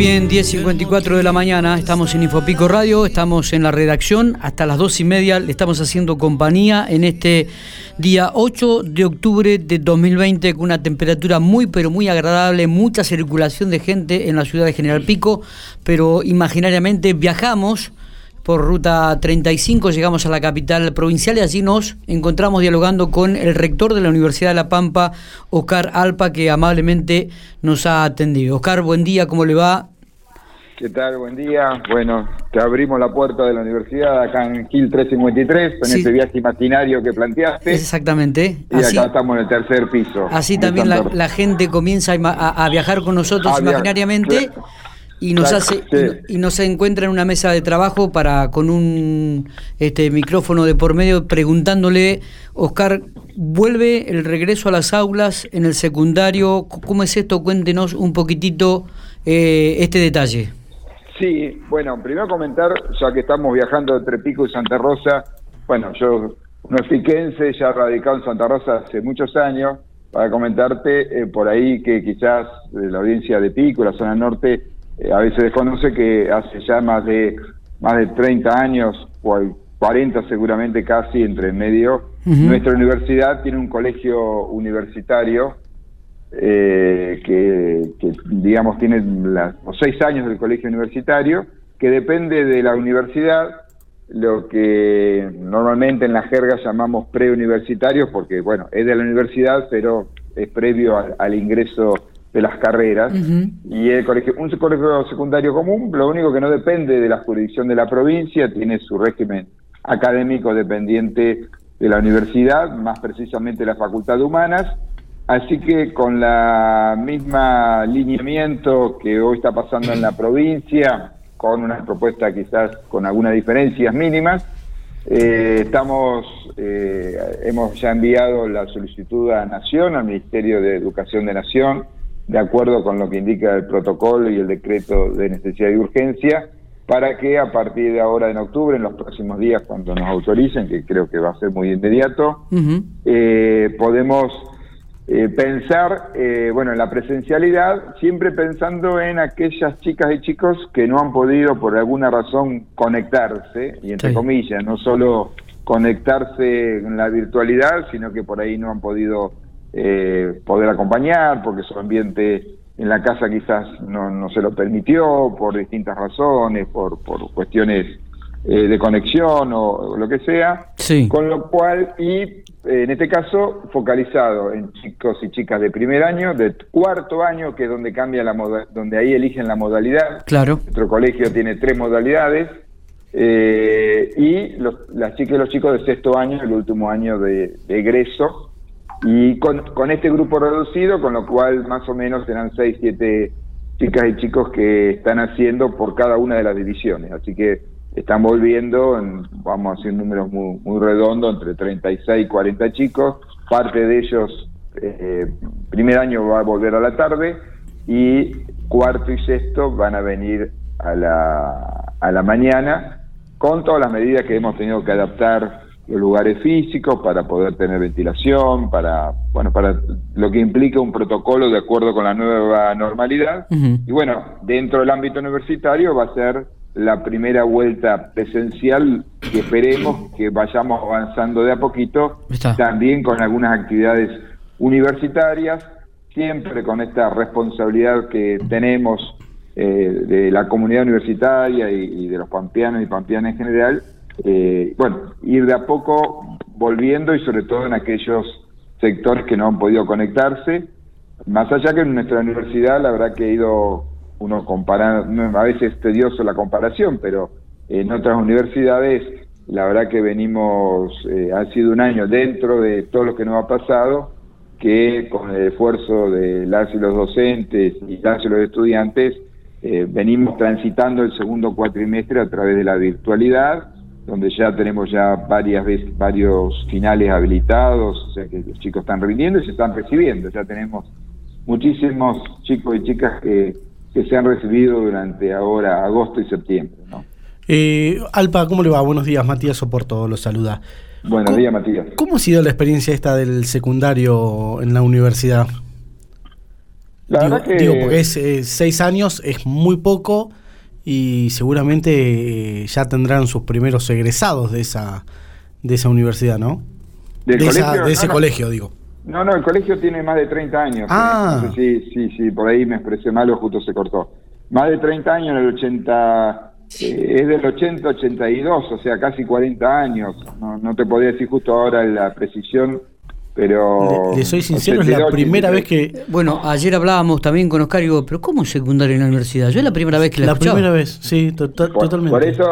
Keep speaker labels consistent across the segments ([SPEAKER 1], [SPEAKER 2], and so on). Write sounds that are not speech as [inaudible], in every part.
[SPEAKER 1] bien, 10.54 de la mañana, estamos en Infopico Radio, estamos en la redacción, hasta las dos y media le estamos haciendo compañía en este día 8 de octubre de 2020 con una temperatura muy pero muy agradable, mucha circulación de gente en la ciudad de General Pico, pero imaginariamente viajamos por ruta 35 llegamos a la capital provincial y allí nos encontramos dialogando con el rector de la Universidad de La Pampa, Oscar Alpa, que amablemente nos ha atendido. Oscar, buen día, ¿cómo le va?
[SPEAKER 2] ¿Qué tal? Buen día. Bueno, te abrimos la puerta de la universidad acá en Gil 353 con este viaje imaginario que planteaste.
[SPEAKER 1] Exactamente.
[SPEAKER 2] Y acá estamos en el tercer piso.
[SPEAKER 1] Así también la, gente comienza a, viajar con nosotros imaginariamente y nos hace y, nos encuentra en una mesa de trabajo para con un este micrófono de por medio preguntándole Oscar vuelve el regreso a las aulas en el secundario cómo es esto cuéntenos un poquitito eh, este detalle
[SPEAKER 2] sí bueno primero comentar ya que estamos viajando entre Pico y Santa Rosa bueno yo no es piquense ya radicado en Santa Rosa hace muchos años para comentarte eh, por ahí que quizás la audiencia de Pico la zona norte eh, a veces desconoce que hace ya más de más de 30 años, o 40 seguramente casi entre medio, nuestra universidad tiene un colegio universitario eh, que, digamos tiene los seis años del colegio universitario, que depende de la universidad, lo que normalmente en la jerga llamamos preuniversitarios, porque bueno, es de la universidad, pero es previo al ingreso de las carreras y el colegio, un colegio secundario común, lo único que no depende de la jurisdicción de la provincia, tiene su régimen académico dependiente de la universidad, más precisamente la Facultad de Humanas, así que con la misma lineamiento que hoy está pasando en la provincia, con una propuesta quizás con algunas diferencias mínimas, eh, estamos, eh, hemos ya enviado la solicitud a Nación, al Ministerio de Educación de Nación, de acuerdo con lo que indica el protocolo y el decreto de necesidad y urgencia, para que a partir de ahora en octubre, en los próximos días, cuando nos autoricen, que creo que va a ser muy inmediato, eh, podemos eh, pensar, eh, bueno, en la presencialidad, siempre pensando en aquellas chicas y chicos que no han podido por alguna razón conectarse, y entre comillas, no solo conectarse en la virtualidad, sino que por ahí no han podido eh, poder acompañar, porque su ambiente en la casa quizás no, no se lo permitió por distintas razones, por, por cuestiones eh, de conexión o, lo que sea. Con lo cual, y eh, en este caso, focalizado en chicos y chicas de primer año, de cuarto año, que es donde cambia la moda, donde ahí eligen la modalidad.
[SPEAKER 1] Claro.
[SPEAKER 2] Nuestro colegio tiene tres modalidades. y las chicas y los chicos de sexto año, el último año de, de egreso, y con, con este grupo reducido, con lo cual más o menos serán 6, 7 chicas y chicos que están haciendo por cada una de las divisiones. Así que están volviendo, en, vamos a hacer números muy, muy redondos, entre 36 y 40 chicos. Parte de ellos, eh, primer año va a volver a la tarde y cuarto y sexto van a venir a la, a la mañana con todas las medidas que hemos tenido que adaptar los lugares físicos para poder tener ventilación, para bueno, para lo que implica un protocolo de acuerdo con la nueva normalidad. Y bueno, dentro del ámbito universitario va a ser la primera vuelta presencial que esperemos que vayamos avanzando de a poquito, también con algunas actividades universitarias, siempre con esta responsabilidad que tenemos eh, de la comunidad universitaria y, y de los pampeanos y pampeanas en general, eh, bueno, ir de a poco volviendo y sobre todo en aquellos sectores que no han podido conectarse. Más allá que en nuestra universidad, la verdad que he ido uno comparar, a veces es tedioso la comparación, pero en otras universidades, la verdad que venimos, eh, ha sido un año dentro de todo lo que nos ha pasado, que con el esfuerzo de las y los docentes y las y los estudiantes, eh, venimos transitando el segundo cuatrimestre a través de la virtualidad, donde ya tenemos ya varias veces, varios finales habilitados, o sea que los chicos están rindiendo y se están recibiendo. Ya tenemos muchísimos chicos y chicas que, que se han recibido durante ahora agosto y septiembre. ¿no?
[SPEAKER 3] Eh, Alpa, ¿cómo le va? Buenos días, Matías Soporto los saluda.
[SPEAKER 2] Buenos días, Matías.
[SPEAKER 3] ¿Cómo ha sido la experiencia esta del secundario en la universidad? La digo, verdad que... digo, porque es eh, seis años, es muy poco y seguramente eh, ya tendrán sus primeros egresados de esa, de esa universidad, ¿no? De, ese colegio, digo.
[SPEAKER 2] No, no, el colegio tiene más de 30 años.
[SPEAKER 3] Ah.
[SPEAKER 2] sí, sí, sí, por ahí me expresé mal o justo se cortó. Más de 30 años en el 80, eh, es del 80, 82, o sea, casi 40 años. No, no te podía decir justo ahora la precisión, pero...
[SPEAKER 3] Le, soy sincero, es la primera vez que...
[SPEAKER 1] Bueno, ayer hablábamos también con Oscar y digo, pero ¿cómo secundario en la universidad? Yo es la primera vez que la
[SPEAKER 3] La primera vez, sí, totalmente.
[SPEAKER 2] Por eso,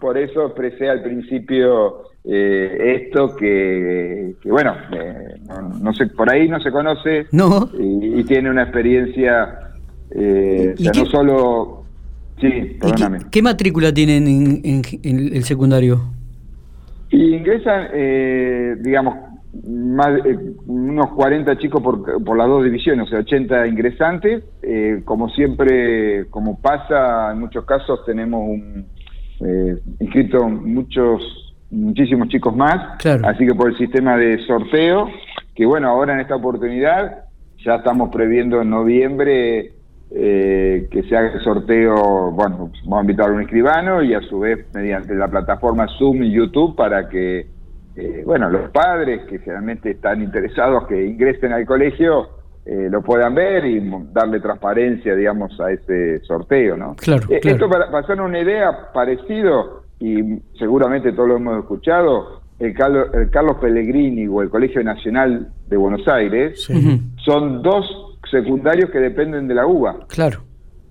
[SPEAKER 2] por eso expresé al principio eh, esto que, bueno, eh, no, sé, por ahí no se conoce
[SPEAKER 1] no.
[SPEAKER 2] Y, tiene una experiencia, eh, no solo... Sí, perdóname.
[SPEAKER 1] Qué, matrícula tienen en, el secundario?
[SPEAKER 2] Y ingresan, digamos, más, unos 40 chicos por, por las dos divisiones, o sea, 80 ingresantes. como siempre, como pasa en muchos casos, tenemos un, inscrito muchos muchísimos chicos más. Así que por el sistema de sorteo, que bueno, ahora en esta oportunidad ya estamos previendo en noviembre eh, que se haga el sorteo, bueno, vamos a invitar a un escribano y a su vez mediante la plataforma Zoom y YouTube para que, eh, bueno, los padres que generalmente están interesados que ingresen al colegio eh, lo puedan ver y darle transparencia, digamos, a ese sorteo, ¿no?
[SPEAKER 1] Claro,
[SPEAKER 2] Esto para, para hacer una idea parecido, y seguramente todos lo hemos escuchado, el Carlos, el Carlos Pellegrini o el Colegio Nacional de Buenos Aires son dos secundarios que dependen de la UBA.
[SPEAKER 1] Claro.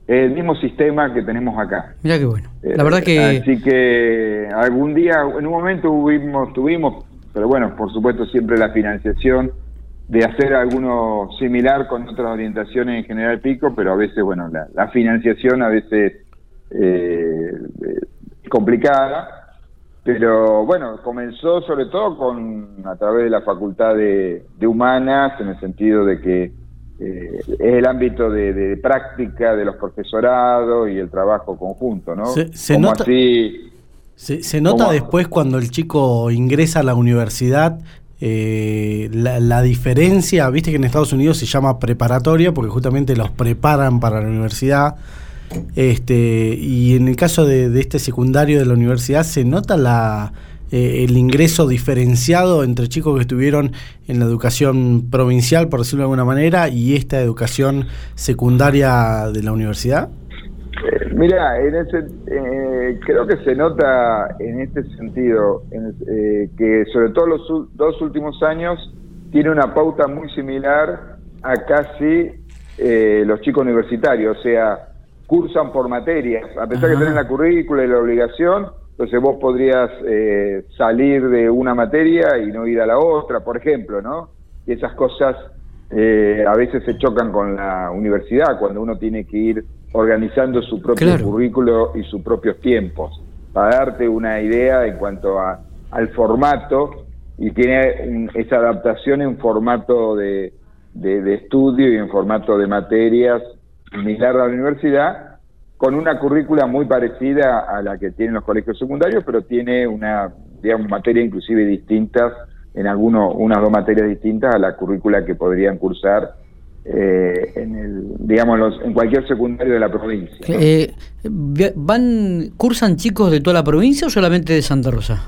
[SPEAKER 2] El mismo sistema que tenemos acá.
[SPEAKER 1] Mira qué bueno. La verdad que...
[SPEAKER 2] Así que algún día, en un momento tuvimos, tuvimos, pero bueno, por supuesto siempre la financiación de hacer alguno similar con otras orientaciones en General Pico, pero a veces, bueno, la, financiación a veces eh, complicada, pero bueno, comenzó sobre todo con a través de la Facultad de, Humanas, en el sentido de que eh, es el ámbito de, práctica de los profesorados y el trabajo conjunto, ¿no?
[SPEAKER 3] Se, nota, se, nota después cuando el chico ingresa a la universidad eh, la, la, diferencia, viste que en Estados Unidos se llama preparatoria porque justamente los preparan para la universidad. Este, y en el caso de, este secundario de la universidad, ¿se nota la, eh, el ingreso diferenciado entre chicos que estuvieron en la educación provincial, por decirlo de alguna manera, y esta educación secundaria de la universidad?
[SPEAKER 2] Eh, mira, en ese, eh, creo que se nota en este sentido que sobre todo los dos últimos años tiene una pauta muy similar a casi los chicos universitarios, o sea, cursan por materias, a pesar que tienen la currícula y la obligación, entonces vos podrías eh, salir de una materia y no ir a la otra, por ejemplo, ¿no? Y esas cosas eh, a veces se chocan con la universidad, cuando uno tiene que ir organizando su propio currículo y sus propios tiempos. Para darte una idea en cuanto a, al formato, y tiene esa adaptación en formato de, de estudio y en formato de materias similar a la universidad, con una currícula muy parecida a la que tienen los colegios secundarios, pero tiene una, digamos, materia inclusive distintas, en algunos, unas dos materias distintas a la currícula que podrían cursar eh, en el, digamos, en cualquier secundario de la provincia.
[SPEAKER 1] Eh, ¿Van, cursan chicos de toda la provincia o solamente de Santa Rosa?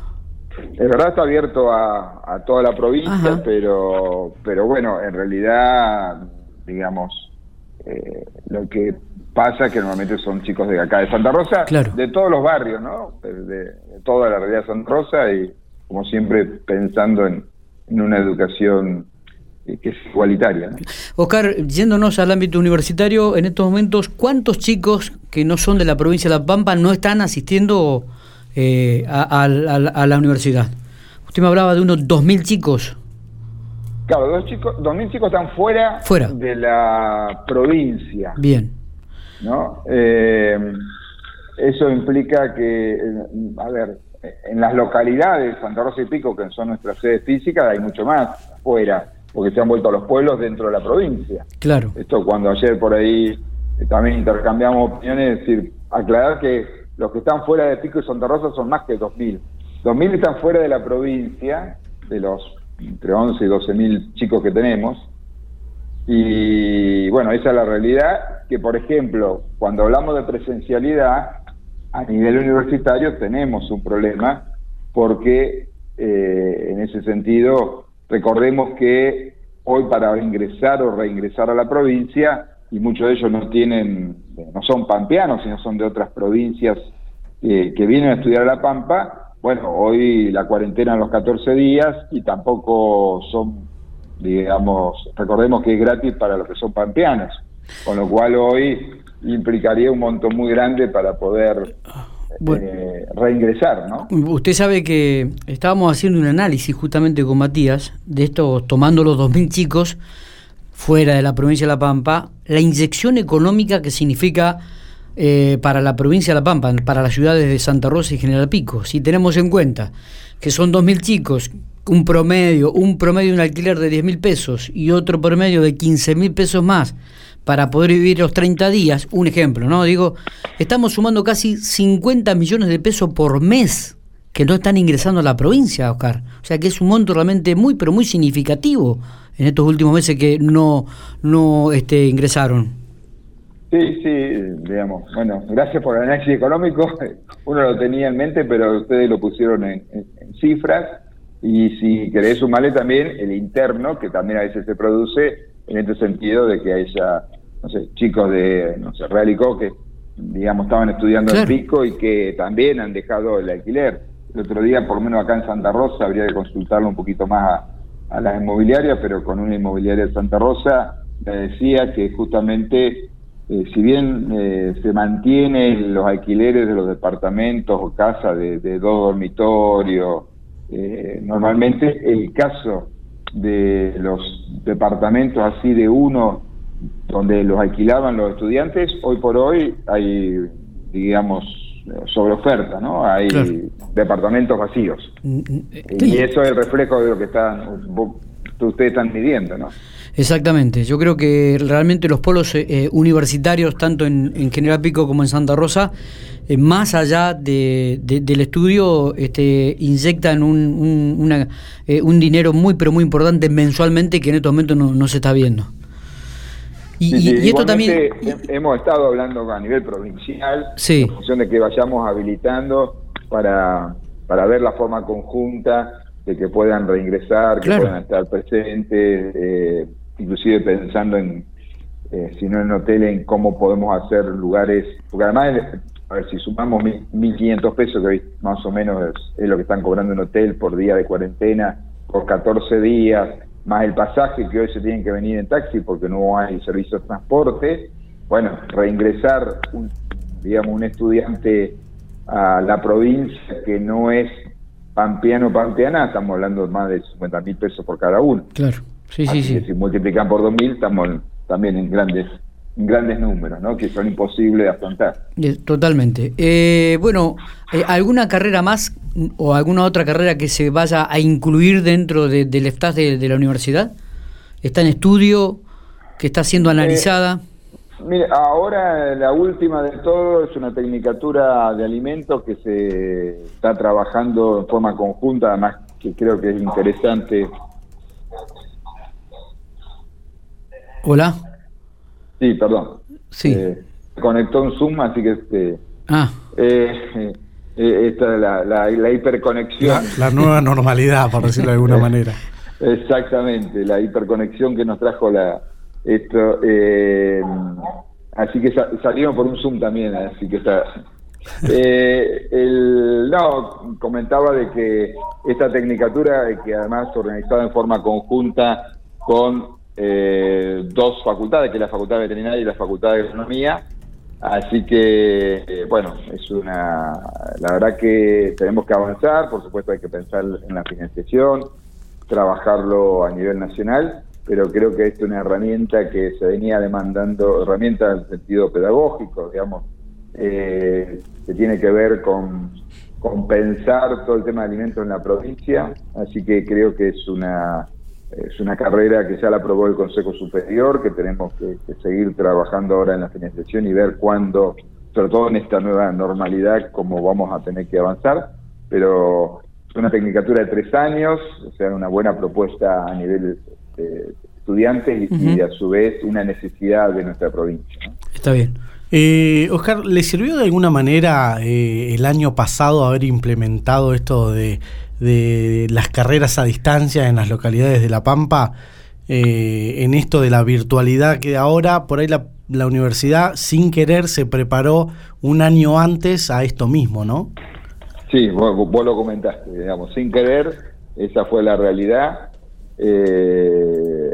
[SPEAKER 2] En verdad está abierto a, a toda la provincia, pero, pero bueno, en realidad, digamos, eh, lo que pasa que normalmente son chicos de acá de Santa Rosa, de todos los barrios, ¿no? De, toda la realidad de Santa Rosa y como siempre pensando en, una educación eh, que es igualitaria.
[SPEAKER 1] Oscar, yéndonos al ámbito universitario, en estos momentos, ¿cuántos chicos que no son de la provincia de La Pampa no están asistiendo eh, a, la universidad? Usted me hablaba de unos 2.000 chicos.
[SPEAKER 2] Claro, dos chicos, dos mil chicos están fuera, de la provincia.
[SPEAKER 1] Bien.
[SPEAKER 2] ¿No? Eh, eso implica que, a ver, en las localidades, Santa Rosa y Pico, que son nuestras sedes físicas, hay mucho más fuera, porque se han vuelto a los pueblos dentro de la provincia.
[SPEAKER 1] Claro.
[SPEAKER 2] Esto cuando ayer por ahí también intercambiamos opiniones, es decir, aclarar que los que están fuera de Pico y Santa Rosa son más que 2.000. 2.000 están fuera de la provincia, de los entre 11 y 12 mil chicos que tenemos, Y bueno, esa es la realidad, que por ejemplo, cuando hablamos de presencialidad, a nivel universitario tenemos un problema, porque eh, en ese sentido, recordemos que hoy para ingresar o reingresar a la provincia, y muchos de ellos no tienen, no son pampeanos, sino son de otras provincias eh, que vienen a estudiar a La Pampa, bueno, hoy la cuarentena en los 14 días y tampoco son, digamos, recordemos que es gratis para los que son pampeanos, con lo cual hoy implicaría un monto muy grande para poder eh, reingresar, ¿no?
[SPEAKER 1] Usted sabe que estábamos haciendo un análisis justamente con Matías de esto, tomando los 2.000 chicos fuera de la provincia de La Pampa, la inyección económica que significa eh, para la provincia de La Pampa, para las ciudades de Santa Rosa y General Pico. Si tenemos en cuenta que son 2.000 chicos, un promedio, un promedio de un alquiler de 10.000 pesos y otro promedio de 15.000 pesos más para poder vivir los 30 días, un ejemplo, ¿no? Digo, estamos sumando casi 50 millones de pesos por mes que no están ingresando a la provincia, Oscar. O sea que es un monto realmente muy, pero muy significativo en estos últimos meses que no, no este, ingresaron.
[SPEAKER 2] Sí, sí, digamos, bueno, gracias por el análisis económico. [laughs] Uno lo tenía en mente, pero ustedes lo pusieron en, cifras. Y si querés sumarle también el interno, que también a veces se produce en este sentido de que haya, no sé, chicos de, no sé, Real y que, digamos, estaban estudiando en Pico y que también han dejado el alquiler. El otro día, por lo menos acá en Santa Rosa, habría que consultarlo un poquito más a, a las inmobiliarias, pero con una inmobiliaria de Santa Rosa me decía que justamente eh, si bien eh, se mantienen los alquileres de los departamentos o casas de, dos dormitorios, eh, normalmente el caso de los departamentos así de uno donde los alquilaban los estudiantes, hoy por hoy hay, digamos, sobre oferta, ¿no? Hay departamentos vacíos. Mm, mm, y eso es el reflejo de lo que están, ustedes están midiendo, ¿no?
[SPEAKER 1] Exactamente, yo creo que realmente los polos eh, eh, universitarios, tanto en, General Pico como en Santa Rosa, eh, más allá de, del estudio, este, inyectan un, un, dinero muy, pero muy importante mensualmente que en estos momentos no, se está viendo.
[SPEAKER 2] Y, esto también... Hemos estado hablando a nivel provincial, en función de que vayamos habilitando para, para ver la forma conjunta de que puedan reingresar, que puedan estar presentes inclusive pensando en, eh, si no en hotel, en cómo podemos hacer lugares, porque además, a ver, si sumamos 1.500 pesos, que más o menos es, lo que están cobrando en hotel por día de cuarentena, por 14 días, más el pasaje que hoy se tienen que venir en taxi porque no hay servicio de transporte, bueno, reingresar, un, digamos, un estudiante a la provincia que no es pampeano pampeana, estamos hablando de más de 50 mil pesos por cada uno.
[SPEAKER 1] Claro. Sí, sí, sí.
[SPEAKER 2] si multiplican por 2.000 estamos también en grandes grandes números, ¿no? Que son imposibles de afrontar.
[SPEAKER 1] Totalmente. Eh, bueno, eh, ¿alguna carrera más o alguna otra carrera que se vaya a incluir dentro del staff de, la universidad? ¿Está en estudio? ¿Que está siendo analizada?
[SPEAKER 2] Eh, mire, ahora la última de todo es una tecnicatura de alimentos que se está trabajando en forma conjunta, además que creo que es interesante
[SPEAKER 1] Hola.
[SPEAKER 2] Sí, perdón.
[SPEAKER 1] Sí. Eh,
[SPEAKER 2] conectó un Zoom, así que este.
[SPEAKER 1] Ah.
[SPEAKER 2] Eh, eh, esta es la, la, hiperconexión.
[SPEAKER 3] La, nueva normalidad, por decirlo de alguna manera. [laughs]
[SPEAKER 2] Exactamente, la hiperconexión que nos trajo la esto. así que salieron por un Zoom también, así que está. [laughs] el, no, comentaba de que esta tecnicatura, que además organizada en forma conjunta con eh, dos facultades, que es la Facultad de Veterinaria y la Facultad de Agronomía. Así que, eh, bueno, es una. La verdad que tenemos que avanzar, por supuesto, hay que pensar en la financiación, trabajarlo a nivel nacional, pero creo que es una herramienta que se venía demandando, herramienta en sentido pedagógico, digamos, eh, que tiene que ver con, con pensar todo el tema de alimentos en la provincia, así que creo que es una es una carrera que ya la aprobó el Consejo Superior, que tenemos que, seguir trabajando ahora en la financiación y ver cuándo, sobre todo en esta nueva normalidad, cómo vamos a tener que avanzar. Pero es una tecnicatura de tres años, o sea, una buena propuesta a nivel eh, estudiantes y, a su vez una necesidad de nuestra provincia.
[SPEAKER 1] Está bien.
[SPEAKER 3] Eh, Oscar, ¿le sirvió de alguna manera eh, el año pasado haber implementado esto de, las carreras a distancia en las localidades de La Pampa? Eh, en esto de la virtualidad que ahora por ahí la, la, universidad sin querer se preparó un año antes a esto mismo, ¿no?
[SPEAKER 2] Sí, vos, vos lo comentaste, digamos, sin querer, esa fue la realidad.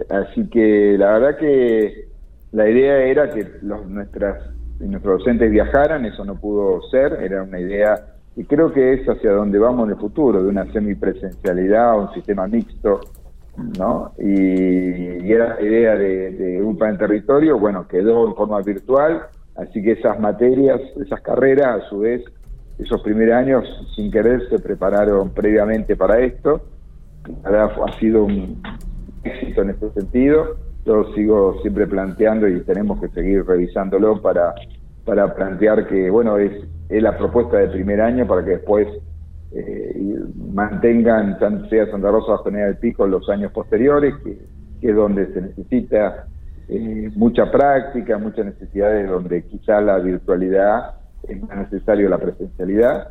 [SPEAKER 2] así que la verdad que la idea era que los, nuestras nuestros docentes viajaran, eso no pudo ser, era una idea y creo que es hacia donde vamos en el futuro, de una semipresencialidad un sistema mixto, ¿no? Y, era la idea de, de UPA en territorio, bueno, quedó en forma virtual, así que esas materias, esas carreras, a su vez, esos primeros años, sin querer, se prepararon previamente para esto. Ahora ha sido un éxito en este sentido yo sigo siempre planteando y tenemos que seguir revisándolo para, para plantear que, bueno, es, es la propuesta del primer año para que después eh, mantengan, sea Santa Rosa o General del Pico, los años posteriores, que, es donde se necesita eh, mucha práctica, muchas necesidades, donde quizá la virtualidad es más necesario la presencialidad.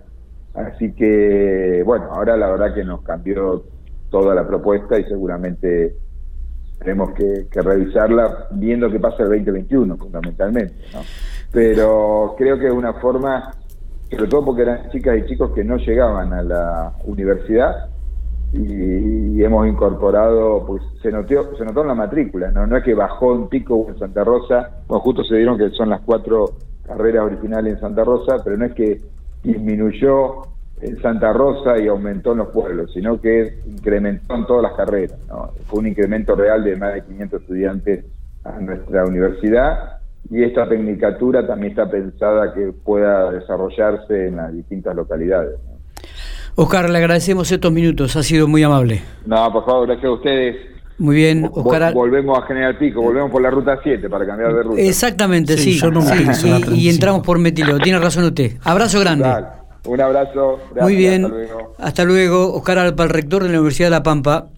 [SPEAKER 2] Así que, bueno, ahora la verdad que nos cambió toda la propuesta y seguramente tenemos que, revisarla viendo qué pasa el 2021 fundamentalmente. ¿no? Pero creo que es una forma, sobre todo porque eran chicas y chicos que no llegaban a la universidad y, hemos incorporado, pues se notó, se notó en la matrícula, ¿no? no es que bajó un pico en Santa Rosa, bueno, justo se dieron que son las cuatro carreras originales en Santa Rosa, pero no es que disminuyó en Santa Rosa y aumentó en los pueblos, sino que incrementó en todas las carreras. Fue un incremento real de más de 500 estudiantes a nuestra universidad y esta tecnicatura también está pensada que pueda desarrollarse en las distintas localidades.
[SPEAKER 1] Oscar, le agradecemos estos minutos, ha sido muy amable.
[SPEAKER 2] No, por favor, gracias a ustedes.
[SPEAKER 1] Muy bien,
[SPEAKER 2] Oscar. Volvemos a General Pico, volvemos por la ruta 7 para cambiar de ruta.
[SPEAKER 1] Exactamente, sí. y, entramos por Metilo, tiene razón usted. Abrazo grande.
[SPEAKER 2] Un abrazo.
[SPEAKER 1] Muy bien. Hasta luego. Hasta luego. Oscar Alpa, el rector de la Universidad de La Pampa.